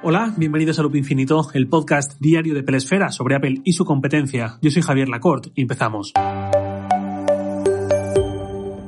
Hola, bienvenidos a Loop Infinito, el podcast diario de Pelesfera sobre Apple y su competencia. Yo soy Javier Lacorte y empezamos.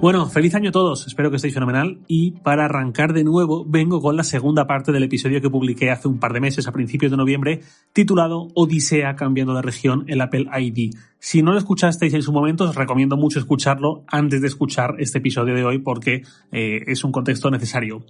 Bueno, feliz año a todos, espero que estéis fenomenal y para arrancar de nuevo vengo con la segunda parte del episodio que publiqué hace un par de meses, a principios de noviembre, titulado Odisea cambiando de región el Apple ID. Si no lo escuchasteis en su momento, os recomiendo mucho escucharlo antes de escuchar este episodio de hoy porque eh, es un contexto necesario.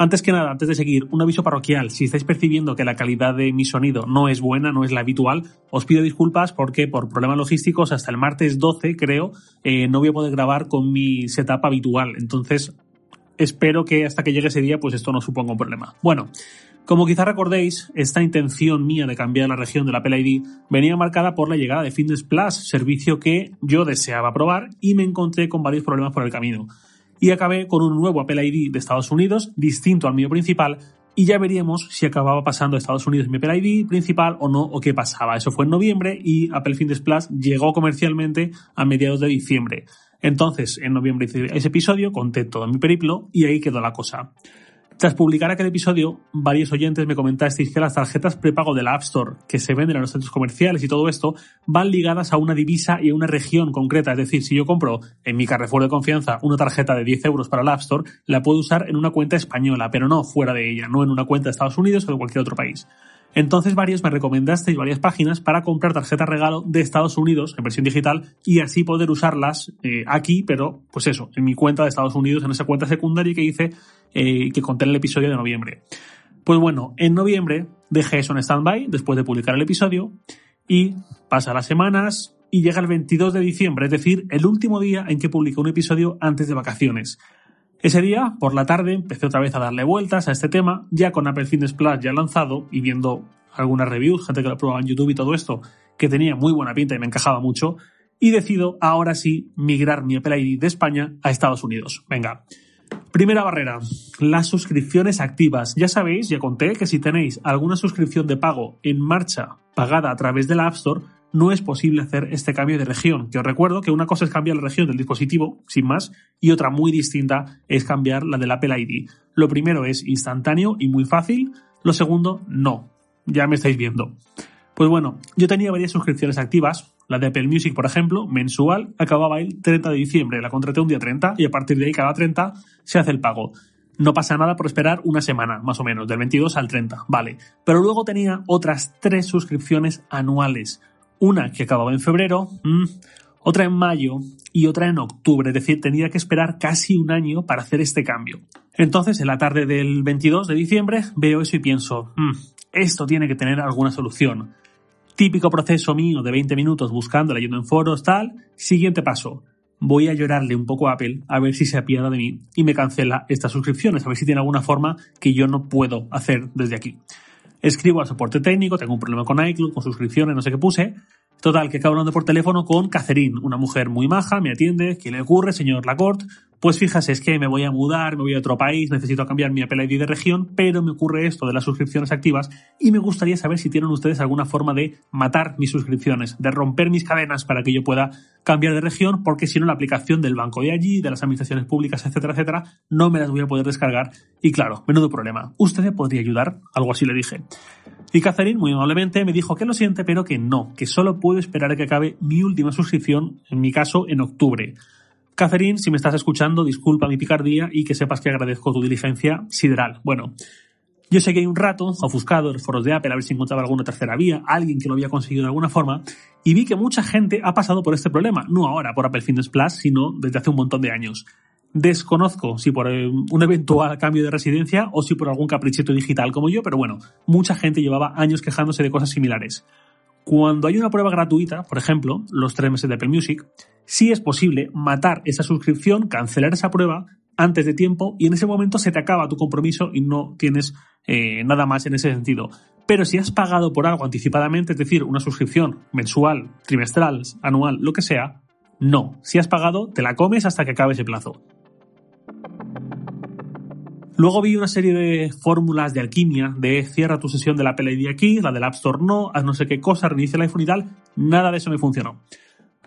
Antes que nada, antes de seguir, un aviso parroquial. Si estáis percibiendo que la calidad de mi sonido no es buena, no es la habitual, os pido disculpas porque por problemas logísticos hasta el martes 12, creo, eh, no voy a poder grabar con mi setup habitual. Entonces, espero que hasta que llegue ese día, pues esto no suponga un problema. Bueno, como quizá recordéis, esta intención mía de cambiar la región de la Apple ID venía marcada por la llegada de Fitness Plus, servicio que yo deseaba probar y me encontré con varios problemas por el camino y acabé con un nuevo Apple ID de Estados Unidos, distinto al mío principal, y ya veríamos si acababa pasando a Estados Unidos mi Apple ID principal o no, o qué pasaba. Eso fue en noviembre y Apple Fitness Plus llegó comercialmente a mediados de diciembre. Entonces, en noviembre hice ese episodio, conté todo mi periplo y ahí quedó la cosa. Tras publicar aquel episodio, varios oyentes me comentasteis que las tarjetas prepago de la App Store que se venden en los centros comerciales y todo esto van ligadas a una divisa y a una región concreta. Es decir, si yo compro en mi Carrefour de confianza una tarjeta de 10 euros para la App Store, la puedo usar en una cuenta española, pero no fuera de ella, no en una cuenta de Estados Unidos o de cualquier otro país. Entonces varios me recomendasteis varias páginas para comprar tarjetas regalo de Estados Unidos en versión digital y así poder usarlas eh, aquí, pero pues eso, en mi cuenta de Estados Unidos, en esa cuenta secundaria que hice eh, que conté en el episodio de noviembre. Pues bueno, en noviembre dejé eso en stand-by después de publicar el episodio y pasa las semanas y llega el 22 de diciembre, es decir, el último día en que publiqué un episodio antes de vacaciones. Ese día, por la tarde, empecé otra vez a darle vueltas a este tema, ya con Apple Fitness Plus ya lanzado y viendo algunas reviews, gente que lo probaba en YouTube y todo esto, que tenía muy buena pinta y me encajaba mucho, y decido ahora sí migrar mi Apple ID de España a Estados Unidos. Venga. Primera barrera, las suscripciones activas. Ya sabéis, ya conté que si tenéis alguna suscripción de pago en marcha pagada a través de la App Store, no es posible hacer este cambio de región. Que os recuerdo que una cosa es cambiar la región del dispositivo, sin más, y otra muy distinta es cambiar la del Apple ID. Lo primero es instantáneo y muy fácil, lo segundo, no. Ya me estáis viendo. Pues bueno, yo tenía varias suscripciones activas, la de Apple Music, por ejemplo, mensual, acababa el 30 de diciembre, la contraté un día 30 y a partir de ahí cada 30 se hace el pago. No pasa nada por esperar una semana, más o menos, del 22 al 30, vale. Pero luego tenía otras tres suscripciones anuales una que acababa en febrero, mm, otra en mayo y otra en octubre, es decir, tenía que esperar casi un año para hacer este cambio. Entonces, en la tarde del 22 de diciembre, veo eso y pienso, mm, esto tiene que tener alguna solución. Típico proceso mío de 20 minutos buscando, leyendo en foros, tal. Siguiente paso. Voy a llorarle un poco a Apple a ver si se apiada de mí y me cancela estas suscripciones, a ver si tiene alguna forma que yo no puedo hacer desde aquí. Escribo al soporte técnico, tengo un problema con iCloud, con suscripciones, no sé qué puse. Total, que acabo hablando por teléfono con Catherine, una mujer muy maja, me atiende, ¿qué le ocurre, señor Lacorte? Pues fíjese, es que me voy a mudar, me voy a otro país, necesito cambiar mi Apple ID de región, pero me ocurre esto de las suscripciones activas y me gustaría saber si tienen ustedes alguna forma de matar mis suscripciones, de romper mis cadenas para que yo pueda cambiar de región, porque si no la aplicación del banco de allí, de las administraciones públicas, etcétera, etcétera, no me las voy a poder descargar. Y claro, menudo problema. ¿Usted me podría ayudar? Algo así le dije. Y Catherine, muy amablemente, me dijo que lo siente, pero que no, que solo puedo esperar a que acabe mi última suscripción, en mi caso, en octubre. Catherine, si me estás escuchando, disculpa mi picardía y que sepas que agradezco tu diligencia sideral. Bueno, yo seguí un rato ofuscado en los foros de Apple a ver si encontraba alguna tercera vía, alguien que lo había conseguido de alguna forma, y vi que mucha gente ha pasado por este problema, no ahora por Apple Fitness Plus, sino desde hace un montón de años. Desconozco si por eh, un eventual cambio de residencia o si por algún caprichito digital como yo, pero bueno, mucha gente llevaba años quejándose de cosas similares. Cuando hay una prueba gratuita, por ejemplo, los tres meses de Apple Music, sí es posible matar esa suscripción, cancelar esa prueba antes de tiempo y en ese momento se te acaba tu compromiso y no tienes eh, nada más en ese sentido. Pero si has pagado por algo anticipadamente, es decir, una suscripción mensual, trimestral, anual, lo que sea, no. Si has pagado, te la comes hasta que acabe ese plazo. Luego vi una serie de fórmulas de alquimia de cierra tu sesión de la Apple ID aquí, la del App Store no, haz no sé qué cosa, reinicia el iPhone y tal. Nada de eso me funcionó.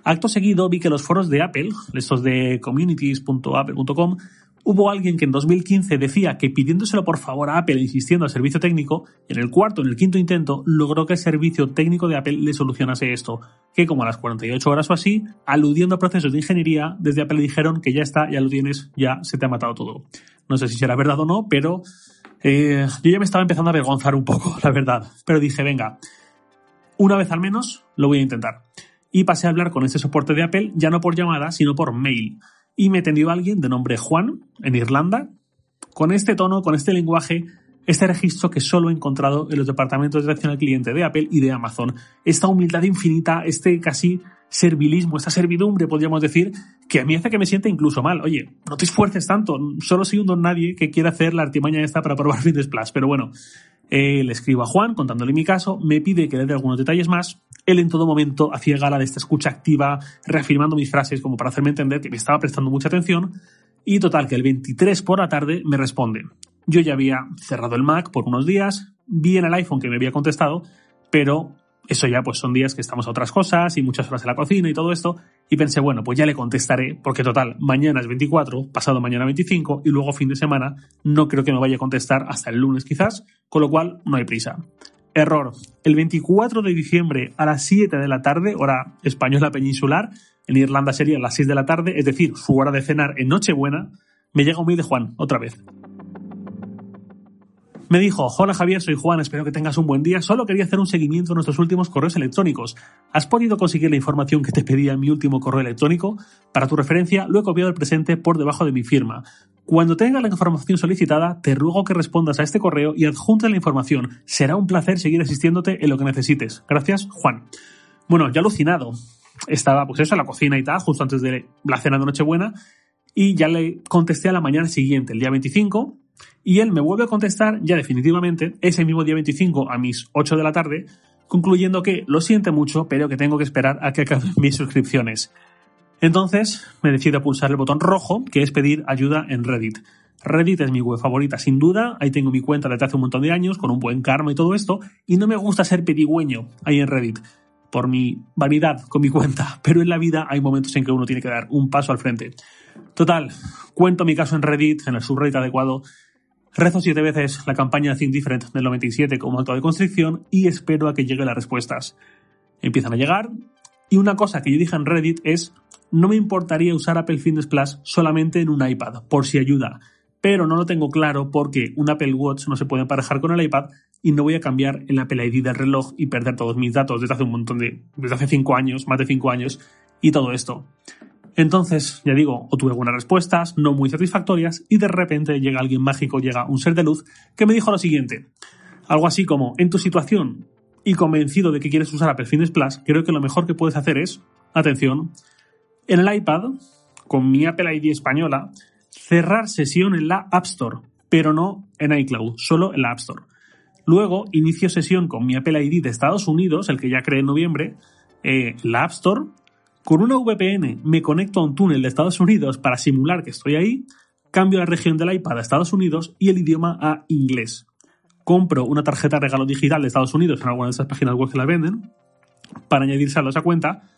Acto seguido vi que los foros de Apple, estos de communities.apple.com, Hubo alguien que en 2015 decía que pidiéndoselo por favor a Apple e insistiendo al servicio técnico, en el cuarto, en el quinto intento, logró que el servicio técnico de Apple le solucionase esto, que como a las 48 horas o así, aludiendo a procesos de ingeniería, desde Apple le dijeron que ya está, ya lo tienes, ya se te ha matado todo. No sé si será verdad o no, pero eh, yo ya me estaba empezando a avergonzar un poco, la verdad. Pero dije, venga, una vez al menos lo voy a intentar. Y pasé a hablar con ese soporte de Apple, ya no por llamada, sino por mail y me atendió alguien de nombre Juan, en Irlanda, con este tono, con este lenguaje, este registro que solo he encontrado en los departamentos de atención al cliente de Apple y de Amazon. Esta humildad infinita, este casi servilismo, esta servidumbre, podríamos decir, que a mí hace que me sienta incluso mal. Oye, no te esfuerces tanto, solo soy un don nadie que quiere hacer la artimaña esta para probar Fitness Plus. Pero bueno, eh, le escribo a Juan contándole mi caso, me pide que le dé algunos detalles más él en todo momento hacía gala de esta escucha activa, reafirmando mis frases como para hacerme entender que me estaba prestando mucha atención. Y total, que el 23 por la tarde me responde. Yo ya había cerrado el Mac por unos días, vi en el iPhone que me había contestado, pero eso ya pues son días que estamos a otras cosas y muchas horas en la cocina y todo esto, y pensé, bueno, pues ya le contestaré, porque total, mañana es 24, pasado mañana 25, y luego fin de semana no creo que me vaya a contestar hasta el lunes quizás, con lo cual no hay prisa. Error. El 24 de diciembre a las 7 de la tarde, hora española peninsular, en Irlanda sería las 6 de la tarde, es decir, su hora de cenar en Nochebuena, me llega un mail de Juan, otra vez. Me dijo, hola Javier, soy Juan, espero que tengas un buen día. Solo quería hacer un seguimiento de nuestros últimos correos electrónicos. ¿Has podido conseguir la información que te pedía en mi último correo electrónico? Para tu referencia, lo he copiado el presente por debajo de mi firma. Cuando tenga la información solicitada, te ruego que respondas a este correo y adjuntes la información. Será un placer seguir asistiéndote en lo que necesites. Gracias, Juan. Bueno, ya alucinado. Estaba, pues eso, en la cocina y tal, justo antes de la cena de Nochebuena, y ya le contesté a la mañana siguiente, el día 25, y él me vuelve a contestar ya definitivamente ese mismo día 25 a mis 8 de la tarde, concluyendo que lo siente mucho, pero que tengo que esperar a que acaben mis suscripciones. Entonces me decido a pulsar el botón rojo, que es pedir ayuda en Reddit. Reddit es mi web favorita, sin duda. Ahí tengo mi cuenta desde hace un montón de años, con un buen karma y todo esto. Y no me gusta ser pedigüeño ahí en Reddit, por mi vanidad con mi cuenta. Pero en la vida hay momentos en que uno tiene que dar un paso al frente. Total, cuento mi caso en Reddit, en el subreddit adecuado, Rezo siete veces la campaña Think Different del 97 como acto de constricción y espero a que lleguen las respuestas. Empiezan a llegar y una cosa que yo dije en Reddit es no me importaría usar Apple Fitness Plus solamente en un iPad, por si ayuda, pero no lo tengo claro porque un Apple Watch no se puede emparejar con el iPad y no voy a cambiar el Apple ID del reloj y perder todos mis datos desde hace un montón de, desde hace cinco años, más de cinco años y todo esto. Entonces, ya digo, o tuve algunas respuestas no muy satisfactorias y de repente llega alguien mágico, llega un ser de luz que me dijo lo siguiente. Algo así como, en tu situación y convencido de que quieres usar Apple Fitness Plus, creo que lo mejor que puedes hacer es, atención, en el iPad, con mi Apple ID española, cerrar sesión en la App Store, pero no en iCloud, solo en la App Store. Luego inicio sesión con mi Apple ID de Estados Unidos, el que ya creé en noviembre, eh, la App Store, con una VPN me conecto a un túnel de Estados Unidos para simular que estoy ahí, cambio la región del iPad a Estados Unidos y el idioma a inglés. Compro una tarjeta regalo digital de Estados Unidos en alguna de esas páginas web que la venden para añadirse a esa cuenta.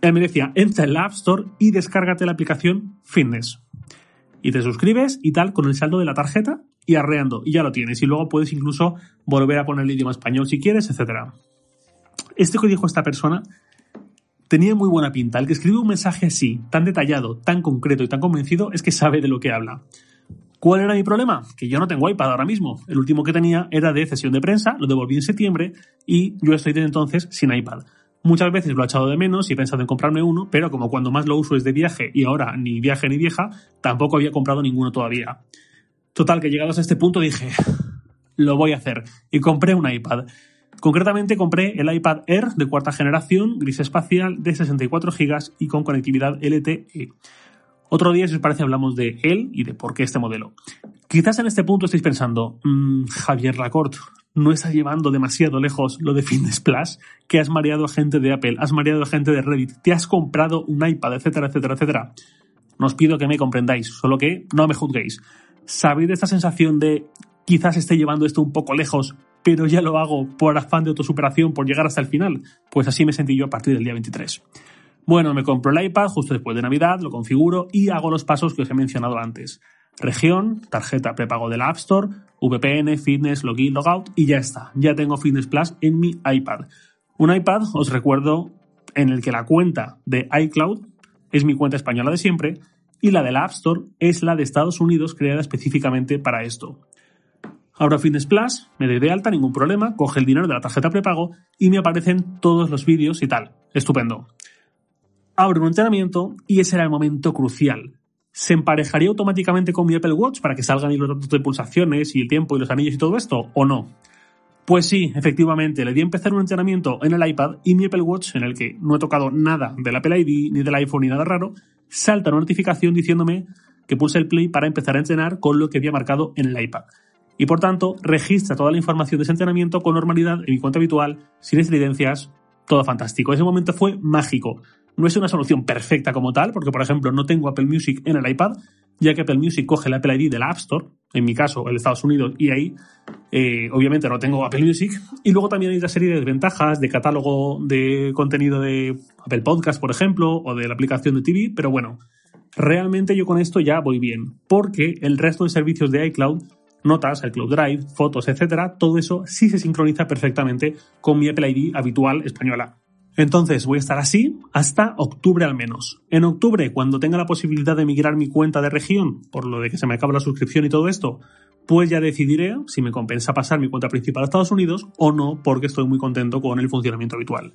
Él me decía, entra en la App Store y descárgate la aplicación Fitness. Y te suscribes y tal con el saldo de la tarjeta y arreando, y ya lo tienes. Y luego puedes incluso volver a poner el idioma español si quieres, etc. Este que dijo esta persona tenía muy buena pinta. El que escribe un mensaje así, tan detallado, tan concreto y tan convencido, es que sabe de lo que habla. ¿Cuál era mi problema? Que yo no tengo iPad ahora mismo. El último que tenía era de sesión de prensa, lo devolví en septiembre y yo estoy desde entonces sin iPad. Muchas veces lo he echado de menos y he pensado en comprarme uno, pero como cuando más lo uso es de viaje y ahora ni viaje ni vieja, tampoco había comprado ninguno todavía. Total, que llegados a este punto dije, lo voy a hacer. Y compré un iPad. Concretamente compré el iPad Air de cuarta generación, gris espacial, de 64 GB y con conectividad LTE. Otro día, si os parece, hablamos de él y de por qué este modelo. Quizás en este punto estéis pensando, mmm, Javier Lacorte, no estás llevando demasiado lejos lo de Fitness que has mareado a gente de Apple, has mareado a gente de Reddit, te has comprado un iPad, etcétera, etcétera, etcétera. No os pido que me comprendáis, solo que no me juzguéis. ¿Sabéis de esta sensación de quizás esté llevando esto un poco lejos, pero ya lo hago por afán de autosuperación, por llegar hasta el final. Pues así me sentí yo a partir del día 23. Bueno, me compro el iPad justo después de Navidad, lo configuro y hago los pasos que os he mencionado antes. Región, tarjeta prepago de la App Store, VPN, Fitness, Login, Logout y ya está. Ya tengo Fitness Plus en mi iPad. Un iPad, os recuerdo, en el que la cuenta de iCloud es mi cuenta española de siempre y la de la App Store es la de Estados Unidos creada específicamente para esto. Abro Fitness Plus, me doy de alta, ningún problema, coge el dinero de la tarjeta prepago y me aparecen todos los vídeos y tal. Estupendo. Abro un entrenamiento y ese era el momento crucial. ¿Se emparejaría automáticamente con mi Apple Watch para que salgan los datos de pulsaciones y el tiempo y los anillos y todo esto o no? Pues sí, efectivamente, le di a empezar un entrenamiento en el iPad y mi Apple Watch, en el que no he tocado nada del Apple ID, ni del iPhone, ni nada raro, salta una notificación diciéndome que pulse el play para empezar a entrenar con lo que había marcado en el iPad y por tanto registra toda la información de ese entrenamiento con normalidad en mi cuenta habitual, sin incidencias, todo fantástico. Ese momento fue mágico. No es una solución perfecta como tal, porque por ejemplo no tengo Apple Music en el iPad, ya que Apple Music coge el Apple ID de la App Store, en mi caso el Estados Unidos, y ahí eh, obviamente no tengo Apple Music. Y luego también hay una serie de desventajas de catálogo de contenido de Apple Podcast, por ejemplo, o de la aplicación de TV, pero bueno, realmente yo con esto ya voy bien, porque el resto de servicios de iCloud notas, el Cloud Drive, fotos, etcétera, todo eso sí se sincroniza perfectamente con mi Apple ID habitual española. Entonces voy a estar así hasta octubre al menos. En octubre, cuando tenga la posibilidad de migrar mi cuenta de región, por lo de que se me acaba la suscripción y todo esto, pues ya decidiré si me compensa pasar mi cuenta principal a Estados Unidos o no, porque estoy muy contento con el funcionamiento habitual.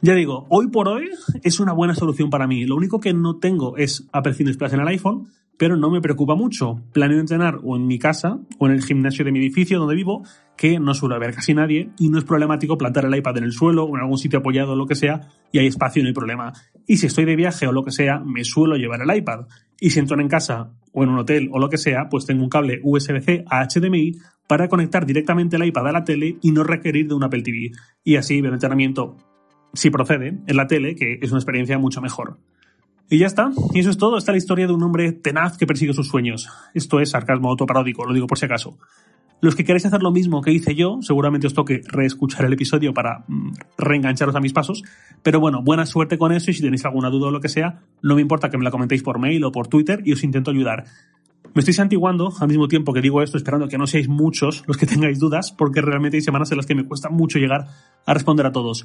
Ya digo, hoy por hoy es una buena solución para mí. Lo único que no tengo es Apple Fitness Plus en el iPhone, pero no me preocupa mucho. Planeo entrenar o en mi casa o en el gimnasio de mi edificio donde vivo, que no suele haber casi nadie, y no es problemático plantar el iPad en el suelo o en algún sitio apoyado o lo que sea, y hay espacio no hay problema. Y si estoy de viaje o lo que sea, me suelo llevar el iPad. Y si entro en casa o en un hotel o lo que sea, pues tengo un cable USB-C a HDMI para conectar directamente el iPad a la tele y no requerir de un Apple TV. Y así ver entrenamiento, si procede, en la tele, que es una experiencia mucho mejor. Y ya está. Y eso es todo. Está la historia de un hombre tenaz que persigue sus sueños. Esto es sarcasmo autoparódico, lo digo por si acaso. Los que queréis hacer lo mismo que hice yo, seguramente os toque reescuchar el episodio para mm, reengancharos a mis pasos. Pero bueno, buena suerte con eso y si tenéis alguna duda o lo que sea, no me importa que me la comentéis por mail o por Twitter y os intento ayudar. Me estoy santiguando al mismo tiempo que digo esto, esperando que no seáis muchos los que tengáis dudas, porque realmente hay semanas en las que me cuesta mucho llegar a responder a todos.